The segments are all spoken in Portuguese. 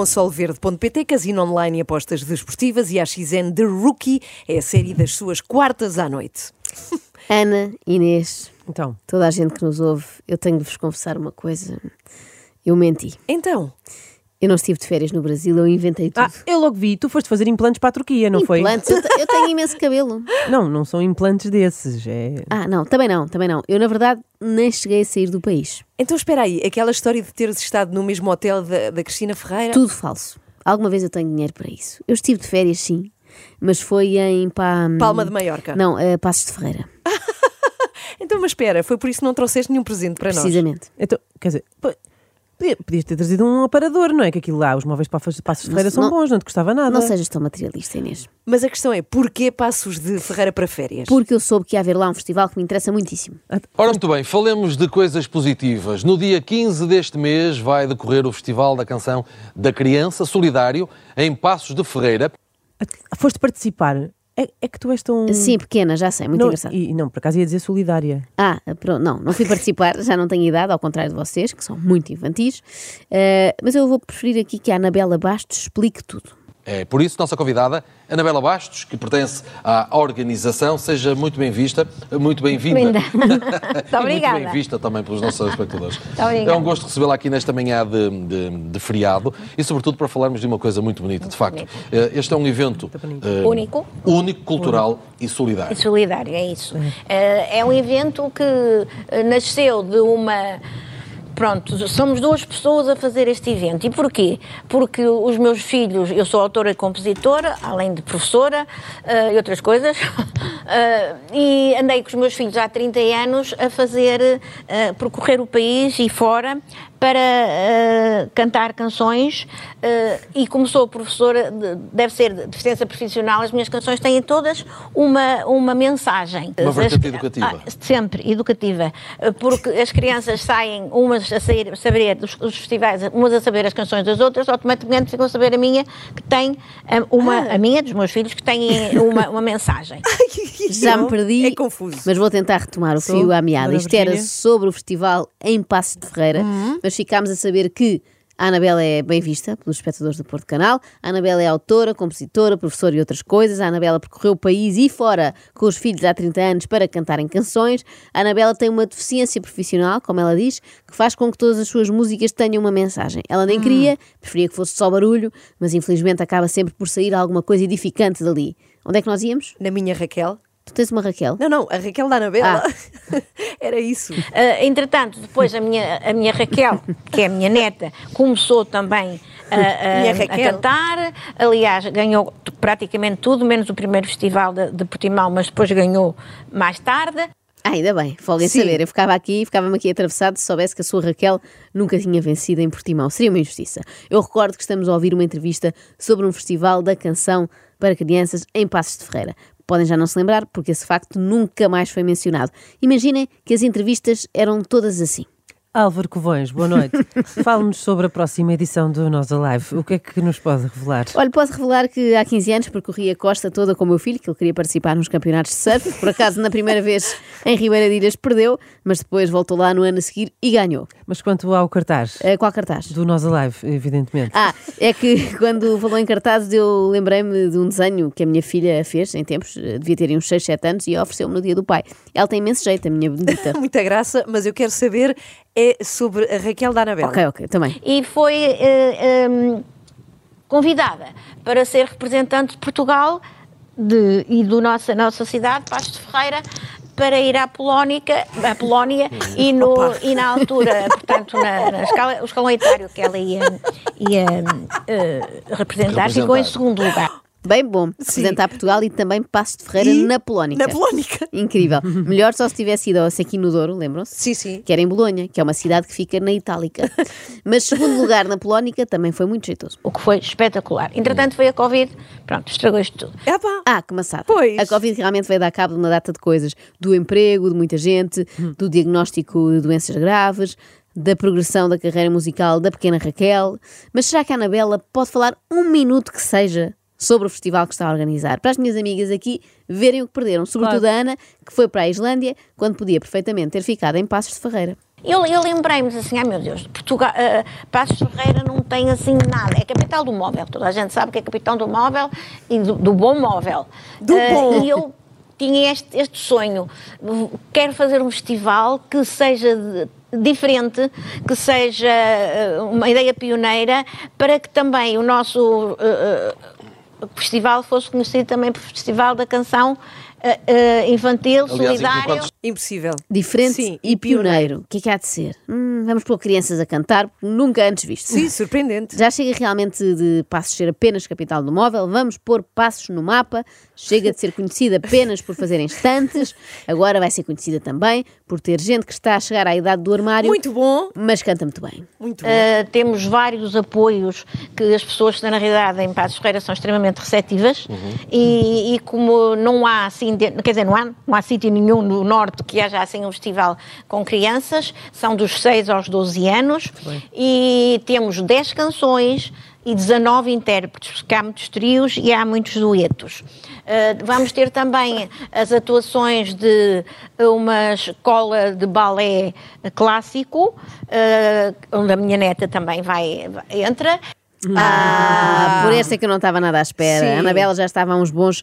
com solverde.pt, casino online e apostas desportivas e a XN The Rookie é a série das suas quartas à noite. Ana, Inês, Então, toda a gente que nos ouve, eu tenho de vos confessar uma coisa. Eu menti. Então, Eu não estive de férias no Brasil, eu inventei tudo. ah, eu logo vi, tu foste fazer implantes para a Turquia, não foi? Implantes, eu, te- eu tenho imenso cabelo. Não, não são implantes desses, é... Ah, não, também não, também não. Eu, na verdade, nem cheguei a sair do país. então espera aí, aquela história de teres estado no mesmo hotel da, da Cristina Ferreira. Tudo falso. Alguma vez eu tenho dinheiro para isso. Eu estive de férias, sim, mas foi em pá, Palma de Maiorca. Não, eh, Passos de Ferreira, Então, mas espera, foi por isso que não trouxeste nenhum presente para nós. precisamente. Então, quer dizer, podias ter trazido um aparador, não é? Que aquilo lá, os móveis para Passos de Ferreira são não- bons, não te custava nada. Não sejas tão materialista, Inês. Mas a questão é, porquê passos de Ferreira para férias? Porque eu soube que ia haver lá um festival que me interessa muitíssimo. Ora, muito bem, falemos de coisas positivas. No dia 15 deste mês vai decorrer o Festival da Canção da Criança Solidário em Passos de Ferreira. Foste participar. É, é que tu és tão... Sim, pequena, já sei, muito não, engraçado. E, não, por acaso ia dizer solidária. Ah, pronto, não, não fui participar, já não tenho idade, ao contrário de vocês, que são muito infantis. Eh, mas eu vou preferir aqui que a Anabela Bastos explique tudo. É por isso nossa convidada, Anabela Bastos, que pertence à organização, seja muito bem vista, muito bem-vinda. Muito obrigada. Muito bem vista também pelos nossos espectadores. É um gosto recebê-la aqui nesta manhã de, de- de feriado e, sobretudo, para falarmos de uma coisa muito bonita. De facto, eh, este é um evento eh, Único. único, cultural e solidário. E solidário, é isso. Eh, É um evento que nasceu de uma. Pronto, somos duas pessoas a fazer este evento. E porquê? Porque os meus filhos, eu sou autora e compositora, além de professora eh, e outras coisas, eh, e andei com os meus filhos há 30 anos a fazer, eh, percorrer o país e fora para eh, cantar canções eh, e como sou professora, de- deve ser de deficiência profissional, as minhas canções têm todas uma, uma mensagem. Uma As- vertente educativa. Ah, sempre educativa, eh, porque as crianças saem umas a sair, saber dos, dos festivais, umas a saber as canções das outras, automaticamente ficam a saber a minha, que tem uma, a minha, dos meus filhos, que tem uma, uma mensagem. Já me perdi, É confuso. mas vou tentar retomar o fio à meada. Isto era sobre o festival em Passos de Ferreira, mas ficámos a saber que a Anabela é bem vista pelos espectadores do Porto Canal. A Anabela é autora, compositora, professora e outras coisas. A Anabela percorreu o país e fora com os filhos há 30 anos para cantarem canções. A Anabela tem uma deficiência profissional, como ela diz, que faz com que todas as suas músicas tenham uma mensagem. Ela nem queria, preferia que fosse só barulho, mas infelizmente acaba sempre por sair alguma coisa edificante dali. Onde é que nós íamos? Na minha Raquel? Tu tens uma Raquel? Não, não, a Raquel da Anabela. Ah. Era isso. Uh, entretanto, depois a minha, a minha Raquel, que é a minha neta, começou também a, a- Minha a Raquel. cantar. Aliás, ganhou praticamente tudo, menos o primeiro festival de, de Portimão, mas depois ganhou mais tarde. Ah, ainda bem, em Sim. saber. Eu ficava aqui, ficava-me aqui atravessado se soubesse que a sua Raquel nunca tinha vencido em Portimão. Seria uma injustiça. Eu recordo que estamos a ouvir uma entrevista sobre um festival da canção para crianças em Passos de Ferreira. Podem já não se lembrar, porque esse facto nunca mais foi mencionado. Imaginem que as entrevistas eram todas assim. Álvaro Covões, boa noite. Fale-nos sobre a próxima edição do Nós Alive. O que é que nos pode revelar? Olha, posso revelar que há 15 anos percorri a costa toda com o meu filho, que ele queria participar nos campeonatos de surf. Por acaso, na primeira vez em Ribeira de Ilhas, perdeu, mas depois voltou lá no ano a seguir e ganhou. Mas quanto ao cartaz Eh, Qual cartaz? do Nós Alive, evidentemente. Ah, é que quando falou em cartazes eu lembrei-me de um desenho que a minha filha fez em tempos, eh, devia ter uns 6, 7 anos, e ofereceu-me no dia do pai. Ela tem imenso jeito, a minha bonita. Muita graça, mas eu quero saber é sobre a Raquel da Anabela. ok, ok, também. E foi eh, em, convidada para ser representante de Portugal de- e da nossa, nossa cidade, Passos de Ferreira, para ir à Polónica, à Polónia e, no, e na altura, portanto, na, na escala, o escalão etário que ela ia, ia eh, representar, ficou em segundo lugar. Bem bom representar Portugal e também Passo de Ferreira E na Polónica. Na Polónica. Incrível. Melhor só se tivesse ido ao Sequino Douro, lembram-se? Sim, sim. Que era em Bolonha, que é uma cidade que fica na Itálica. Mas segundo lugar na Polónica também foi muito jeitoso. O que foi espetacular. Entretanto, veio a Covid, pronto, estragou isto tudo. Ah, pá. Ah, que maçada. Pois. A Covid realmente veio dar cabo de uma data de coisas. Do emprego de muita gente, do diagnóstico de doenças graves, da progressão da carreira musical da pequena Raquel. Mas será que a Anabela pode falar um minuto que seja sobre o festival que está a organizar? Para as minhas amigas aqui verem o que perderam. Sobretudo a Ana, que foi para a Islândia, quando podia perfeitamente ter ficado em Passos de Ferreira. Eu, eu lembrei-me assim, ai meu Deus, Portugal, uh, Passos Ferreira não tem assim nada. É capital do móvel. Toda a gente sabe que é capital do móvel e do, do bom móvel. Do Uh, bom. E eu tinha este, este sonho. Quero fazer um festival que seja de- diferente, que seja uh, uma ideia pioneira, para que também o nosso uh, uh, festival fosse conhecido também por Festival da Canção uh, uh, Infantil, Aliás, Solidário. enquanto Impossível. Diferente Sim, e pioneiro. O que é que há de ser? Hum, vamos pôr crianças a cantar, nunca antes visto. Sim, surpreendente. Já chega realmente de Passos ser apenas capital do móvel, vamos pôr Passos no mapa, chega de ser conhecida apenas por fazer instantes, agora vai ser conhecida também por ter gente que está a chegar à idade do armário, Muito bom. mas canta muito bem. Muito bom. Uh, temos vários apoios que as pessoas, na realidade, em Passos Ferreira são extremamente receptivas e, e como não há assim, quer dizer, não há, não há sítio nenhum no Norte que haja assim um festival com crianças, são dos 6 aos 12 anos e temos 10 canções e 19 intérpretes, porque há muitos trios e há muitos duetos. Uh, vamos ter também as atuações de uma escola de balé clássico, uh, onde a minha neta também vai, vai- entra. Ah, por esta é que eu não estava nada à espera. Sim. A Anabela já estava há uns bons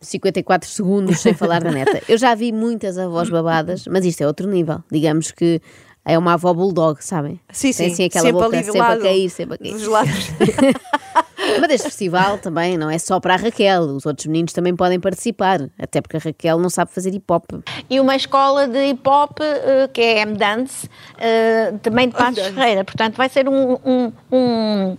54 segundos sem falar da neta. Eu já vi muitas avós babadas, mas isto é outro nível. Digamos que é uma avó bulldog, sabem? Sim, Tem sim. assim aquela sempre boca ali do sempre a lado cair, sempre a cair. Dos lados. Mas este festival também não é só para a Raquel, os outros meninos também podem participar, até porque a Raquel não sabe fazer hip hop. E uma escola de hip hop, uh, que é M-Dance, uh, também de Passos Ferreira. Portanto, vai ser um, um, um,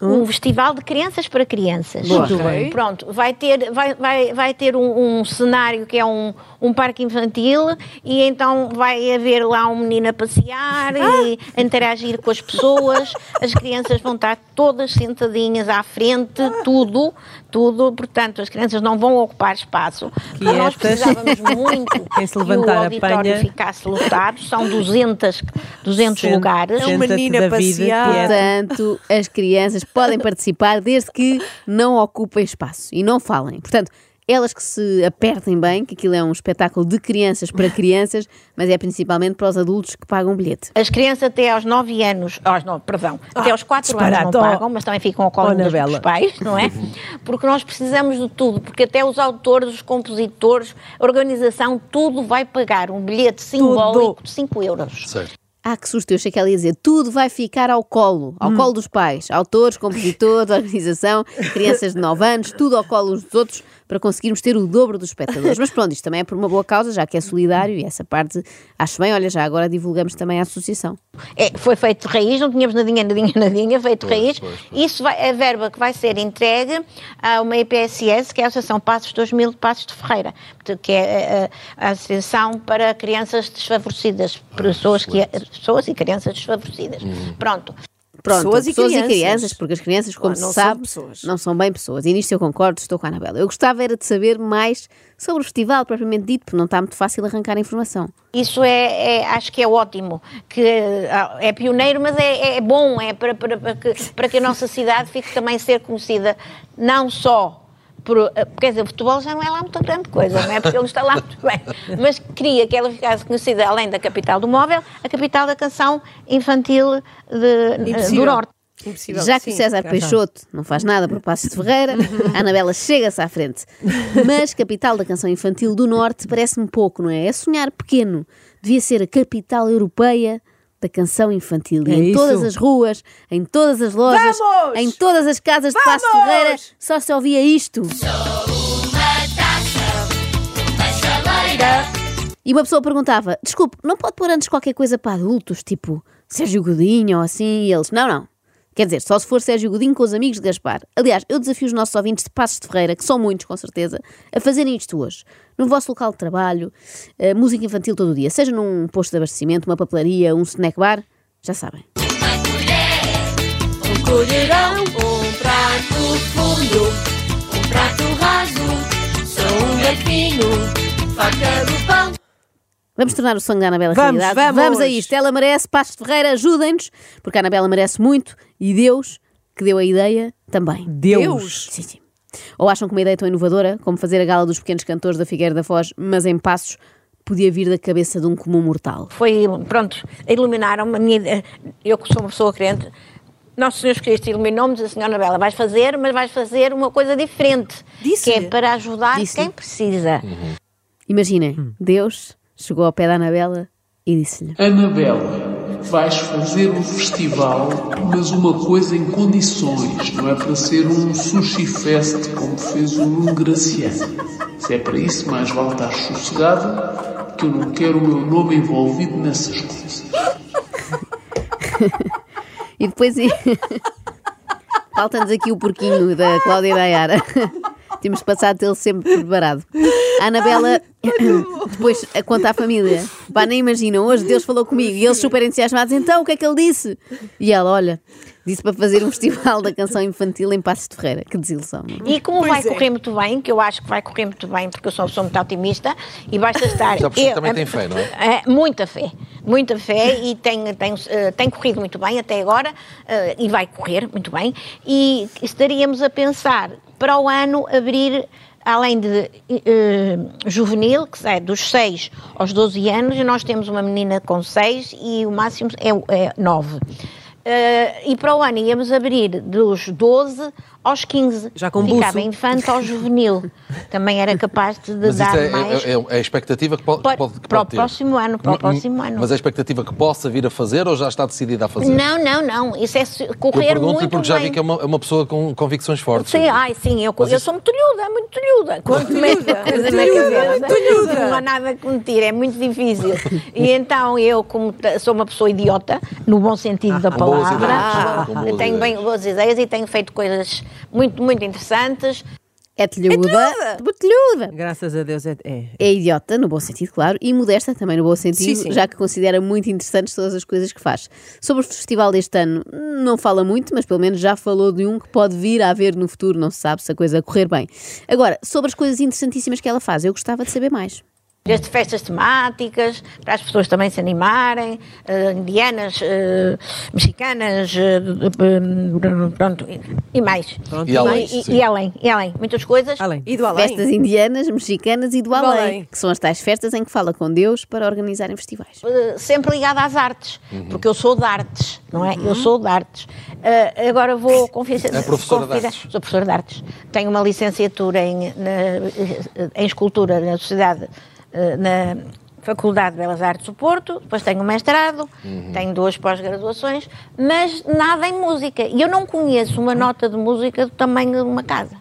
um festival de crianças para crianças. Boa. Bem. Pronto, vai ter, vai, vai, vai ter um, um cenário que é um, um parque infantil e então vai haver lá um menino a passear e a interagir com as pessoas. As crianças vão estar todas sentadinhas à frente, tudo, tudo. Portanto, as crianças não vão ocupar espaço. Nós Quietas. precisávamos muito Quem se que o auditório apanha. ficasse lotado. São 200, 200 Sente- lugares. É uma menina David, passear. Portanto, as crianças podem participar desde que não ocupem espaço e não falem. Portanto, elas que se apertem bem, que aquilo é um espetáculo de crianças para crianças, mas é principalmente para os adultos que pagam o bilhete. As crianças até aos 9 anos, aos 9, perdão, até aos 4 anos não ó. pagam, mas também ficam ao colo dos, dos pais, não é? Porque nós precisamos de tudo, porque até os autores, os compositores, a organização, tudo vai pagar um bilhete simbólico de 5 euros. Certo. Ah, que susto, eu achei que ela ia dizer tudo vai ficar ao colo, ao colo dos pais, autores, compositores, organização, crianças de 9 anos, tudo ao colo uns dos outros para conseguirmos ter o dobro dos espectadores. Mas pronto, isto também é por uma boa causa, já que é solidário e essa parte acho bem, olha, já agora divulgamos também a associação. É, foi feito de raiz, não tínhamos nadinha, nadinha, nadinha, feito de raiz. Isso vai, é verba que vai ser entregue a uma IPSS, que é a Associação Passos 2000 de Passos de Ferreira, que é a, a Associação para Crianças Desfavorecidas, pessoas, que, pessoas e crianças desfavorecidas. Pronto. Pronto, Pessoas e crianças. porque as crianças, como Ah, se são sabe, pessoas. não são bem pessoas. E nisto eu concordo, estou com a Anabela. Eu gostava era de saber mais sobre o festival propriamente dito, porque não está muito fácil arrancar a informação. Isso é, é- acho que é ótimo, que ah, é pioneiro, mas é, é bom, é para, para, para que, para que a nossa cidade fique também ser conhecida, não só por, ah, quer dizer, o futebol já não é lá muita grande coisa, não é? Porque ele não está lá muito bem, mas queria que ela ficasse conhecida, além da capital do móvel, a capital da canção infantil de- do Impossível. Norte. Impossível. Já que o Sim. César cá Peixoto não faz nada por Passos de Ferreira, a Anabela chega-se à frente. Mas capital da canção infantil do Norte parece-me pouco, não é? É sonhar pequeno. Devia ser a capital europeia da canção infantil. E É em isso. todas as ruas, em todas as lojas, Vamos! em todas as casas de Vamos! Ferreira, só se ouvia isto. E uma pessoa perguntava: desculpe, não pode pôr antes qualquer coisa para adultos, tipo Sérgio Godinho ou assim? E eles: não, não. Quer dizer, só se for Sérgio Godinho com os amigos de Gaspar. Aliás, eu desafio os nossos ouvintes de Passos de Ferreira, que são muitos com certeza, a fazerem isto hoje. No vosso local de trabalho, eh, música infantil todo o dia, seja num posto de abastecimento, uma papelaria, um snack bar, já sabem. Um colherão, um prato fundo, um prato raso, sou um garfinho, faca do pão. Vamos tornar o sonho da Anabela Vamos, realidade. vamos! a isto. Ela merece, Passos Ferreira, ajudem-nos, porque a Anabela merece muito e Deus, que deu a ideia, também. Deus. Deus. Sim, sim. Ou acham que uma ideia tão inovadora como fazer a gala dos pequenos cantores da Figueira da Foz, mas em passos, podia vir da cabeça de um comum mortal? Foi, pronto, iluminaram-me. a minha- Eu que sou uma pessoa crente, Nosso Senhor Cristo iluminou-me e disse: Senhora Anabela, vais fazer, mas vais fazer uma coisa diferente. Que Disse-lhe? é para ajudar Disse-lhe. quem precisa. Imaginem, Deus chegou ao pé da Anabela e disse-lhe: Anabela, vais fazer um festival, mas uma coisa em condições. Não é para ser um sushi fest como fez o Nuno Graciano. Se é para isso, mais vale estar sossegada, que eu não quero o meu nome envolvido nessas coisas. E depois. Falta-nos aqui o porquinho da Cláudia Dayara. Temos que passar a tê-lo sempre preparado. A Anabela, depois conta à família. Pá, nem imaginam, hoje Deus falou comigo e eles super entusiasmados. Então, o que é que ele disse? E ela, olha, disse para fazer um festival da canção infantil em Passos de Ferreira. Que desilusão. não? E como Pois vai é. correr muito bem, que eu acho que vai correr muito bem, porque eu sou uma pessoa muito otimista, e basta estar. Que eu- também tem fé, não é? É, muita fé, muita fé, e tem, tem, eh, tem corrido muito bem até agora, eh, e vai correr muito bem, e estaríamos a pensar para o ano abrir. Além de eh, juvenil, que é dos 6 aos 12 anos, e nós temos uma menina com 6 e o máximo é, é 9. Eh, e para o ano íamos abrir dos 12 aos 15. Já com Ficava buço. infante ao juvenil. Também era capaz de Mas dar isso é, mais. é, é- é a expectativa que pode, Para- pode, que para o pode próximo ano, para o próximo ano. Mas é a expectativa que possa vir a fazer ou já está decidida a fazer? Não, não, não. Isso é Eu correr pergunto-lhe muito porque já vi que é uma, é uma pessoa com convicções fortes. Sim, ai, sim, eu, Mas eu isso- sou muito tulhuda, muito tulhuda. Quando meto a coisa na cabeça, não há nada que me tire, é muito difícil. E então eu, como sou uma pessoa idiota, no bom sentido da com boas palavra, ideias, boas tenho bem boas ideias e tenho feito coisas muito, muito interessantes. É telhuda. telhuda. Graças a Deus é. é. É idiota, no bom sentido, claro, e modesta também no bom sentido, Sim, sim. já que considera muito interessantes todas as coisas que faz. Sobre o festival deste ano, não fala muito, mas pelo menos já falou de um que pode vir a haver no futuro, não se sabe se a coisa correr bem. Agora, sobre as coisas interessantíssimas que ela faz, eu gostava de saber mais. Desde festas temáticas, para as pessoas também se animarem, eh, indianas, eh, mexicanas, eh, pronto, e- e mais. E além, E, e além, e além, muitas coisas. Além. E do além? Festas indianas, mexicanas e do além, além. que são as tais festas em que fala com Deus para organizarem festivais. sempre ligada às artes, Uhum. porque eu sou de artes, não é? Eu sou de artes. Eh, agora vou confessar. É professora de artes. Sou professora de artes. Tenho uma licenciatura em, na- em escultura na Sociedade, na Faculdade de Belas Artes do Porto, depois tenho um mestrado, Uhum. tenho duas pós-graduações, mas nada em música. E eu não conheço uma nota de música do tamanho de uma casa.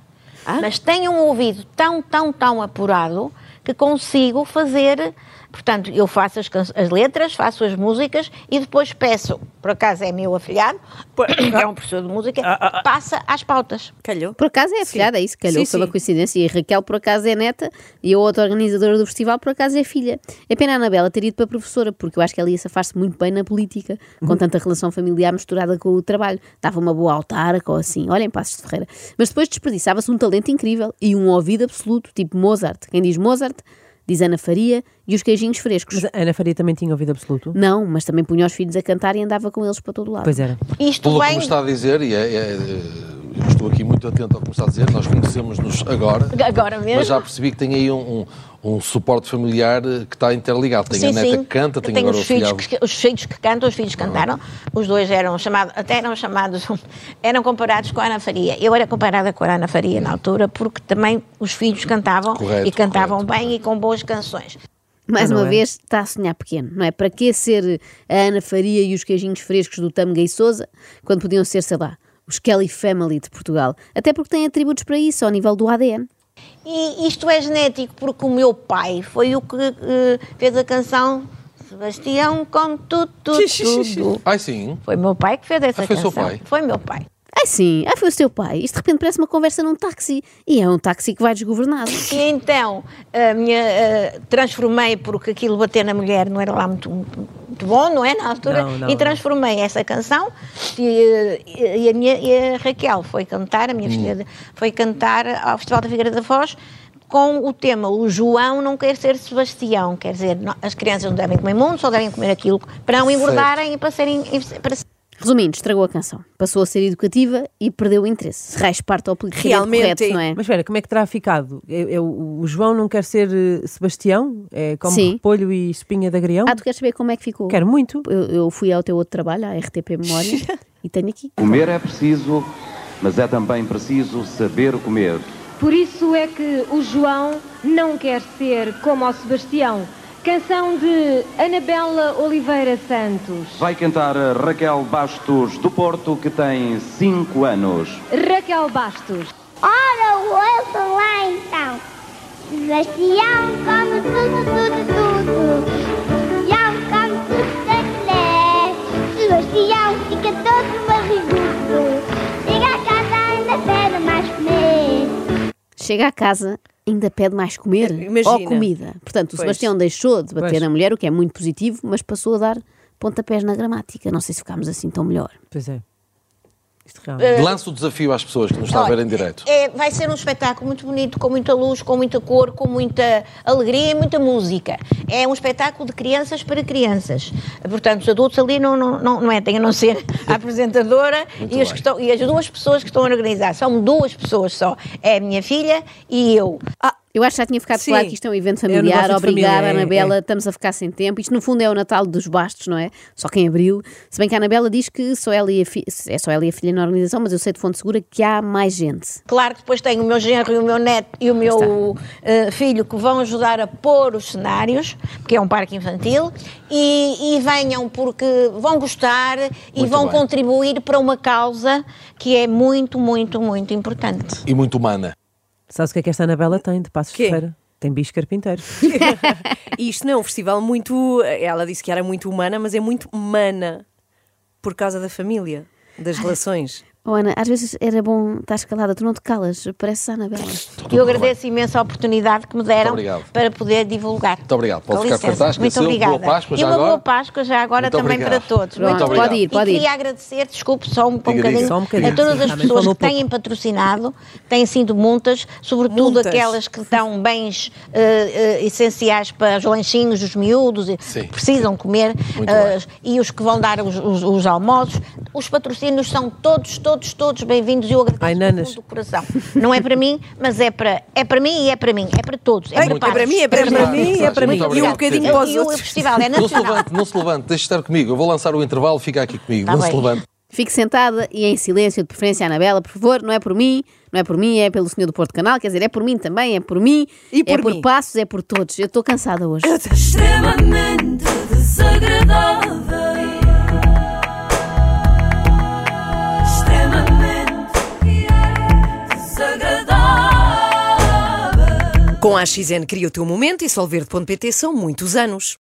Mas tenho um ouvido tão, tão, tão apurado que consigo fazer. Portanto, eu faço as, as letras, faço as músicas e depois peço, por acaso é meu afilhado, é um professor de música, passa às pautas. Calhou. Por acaso é afilhada, é isso, calhou Sim, pela sim. coincidência. E a Raquel, por acaso, é neta e a outra organizadora do festival, por acaso, é filha. É pena a Anabela ter ido para professora, porque eu acho que ela ia safar-se muito bem na política, Uhum. com tanta relação familiar misturada com o trabalho. Dava uma boa autarca ou assim, olhem, Passos de Ferreira. Mas depois desperdiçava-se um talento incrível e um ouvido absoluto, tipo Mozart. Quem diz Mozart, diz Ana Faria e os queijinhos frescos. Mas a Ana Faria também tinha ouvido absoluto? Não, mas também punha os filhos a cantar e andava com eles para todo lado. Pois era. Isto Pelo que vem. me está a dizer, e é, é- é- eu estou aqui muito atento ao que me está a dizer, nós conhecemos-nos agora, Agora mesmo. mas já percebi que tem aí um, um- um suporte familiar eh, que está interligado. Tem a neta que canta, tem agora os o filhos, que, os filhos que cantam, os filhos cantaram. Os dois eram chamados, até eram chamados, eram comparados com a Ana Faria. Eu era comparada com a Ana Faria na altura, porque também os filhos cantavam Correto, e cantavam correto, bem e com boas canções. Mais Não uma é? vez, está a sonhar pequeno, não é? Para que ser a Ana Faria e os queijinhos frescos do Tâmega e Souza quando podiam ser, sei lá, os Kelly Family de Portugal? Até porque têm atributos para isso ao nível do ADN. E isto é genético porque o meu pai foi o que eh, fez a canção Sebastião com tudo, tudo, tudo. Ai sim, Foi meu pai que fez essa Ah, foi canção. seu pai? Foi meu pai. Ai sim, ai foi o seu pai. Isto de repente parece uma conversa num táxi. E é um táxi que vai desgovernado. E então a minha, eh, transformei, porque aquilo bater na mulher não era lá muito, muito bom, não é? Na altura, Não, não, e não. transformei essa canção e, e a, minha, e a Raquel foi cantar, a minha filha de- foi cantar ao Festival da Figueira da Foz com o tema O João não quer ser Sebastião, quer dizer, não- as crianças não devem comer mundo, só devem comer aquilo para não engordarem e para serem. para Resumindo, estragou a canção. Passou a ser educativa e perdeu o interesse. Raiz parte ao politicamente Realmente, correto, não é? Mas espera, como é que terá ficado? É- é o o João não quer ser eh, Sebastião? É como Sim. repolho e espinha de agrião? Ah, tu queres saber como é que ficou? Quero muito. Eu, eu fui ao teu outro trabalho, à RTP Memória, e tenho aqui. Comer é preciso, mas é também preciso saber comer. Por isso é que o João não quer ser como o Sebastião. Canção de Anabela Oliveira Santos. Vai cantar a Raquel Bastos do Porto, que tem 5 anos. Raquel Bastos. Ora, ouçam lá então. Sebastião come tudo, tudo, tudo. Sebastião come tudo da colher. Sebastião fica todo barrigudo. Chega a casa ainda pede mais comer. Chega à casa, ainda pede mais comer Imagina. ou comida. Portanto, o Pois. Sebastião deixou de bater Pois. na mulher, o que é muito positivo, mas passou a dar pontapés na gramática. Não sei se ficámos assim tão melhor. Pois é. Isto realmente. Lança o desafio às pessoas que nos estão a ver em direto. É, vai ser um espetáculo muito bonito, com muita luz, com muita cor, com muita alegria e muita música. É um espetáculo de crianças para crianças. Portanto, os adultos ali não, não, não, não é, tem a não ser a apresentadora e as, que estão- e as duas pessoas que estão a organizar. São duas pessoas só. É a minha filha e eu. Eu acho que já tinha ficado Sim. claro que isto é um evento É um familiar. Obrigada, família, é, Anabela. é. Estamos a ficar sem tempo. Isto, no fundo, é o Natal dos Bastos, não é? Só que em abril. Se bem que a Anabela diz que só ela e a fi- é só ela e a filha na organização, mas eu sei de fonte segura que há mais gente. Claro que depois tenho o meu genro e o meu neto e o meu eh, filho que vão ajudar a pôr os cenários, porque é um parque infantil, e, e venham porque vão gostar e Muito vão bem. contribuir para uma causa que é muito, muito, muito importante. E muito humana. Sabes o que é que esta Anabela tem de Passos de? Ferreira? Tem bicho carpinteiro. E isto não é um festival muito. Ela disse que era muito humana, mas é muito mana por causa da família, das relações. Oh, Ana, às vezes era bom estar escalada, tu não te calas, pareces a Anabela. Eu agradeço imenso a oportunidade que me deram para poder divulgar. Muito obrigado. Pode Com ficar licença. cartaz, Muito esqueceu. Boa obrigada. Páscoa e uma agora. boa Páscoa já agora Muito também obrigado. para todos. Muito obrigado. pode ir, pode e ir. queria agradecer, desculpe, só um, Diga, diga. bocadinho, Só um bocadinho, a todas as pessoas que têm patrocinado, têm sido muitas, sobretudo Muitas. aquelas que dão bens eh, eh, essenciais para os lanchinhos dos miúdos, e Sim. que precisam comer, Muito bem. e os que vão dar os, os- os almoços. Os patrocínios são todos, todos, todos bem-vindos e eu agradeço Ai, do nanas. do coração. Não é para mim, mas é para, é para mim e é para mim, é para todos. É, Ai, para, é para mim, é para Muito mim, obrigado. é para mim. E um obrigado, bocadinho para os E o outros. festival é Não se nacional. levante, não se levante, deixe estar comigo. Eu vou lançar o intervalo, fica aqui comigo. Tá não se bem. levante. Fique sentada e em silêncio, de preferência, Anabela, por favor. Não é por mim, não é por mim, é pelo senhor do Porto Canal. Quer dizer, é por mim também, é por mim, E é por por mim. passos, é por todos. Eu estou cansada hoje. extremamente desagradável. Com a AXN cria o teu momento e Solverde.pt são muitos anos.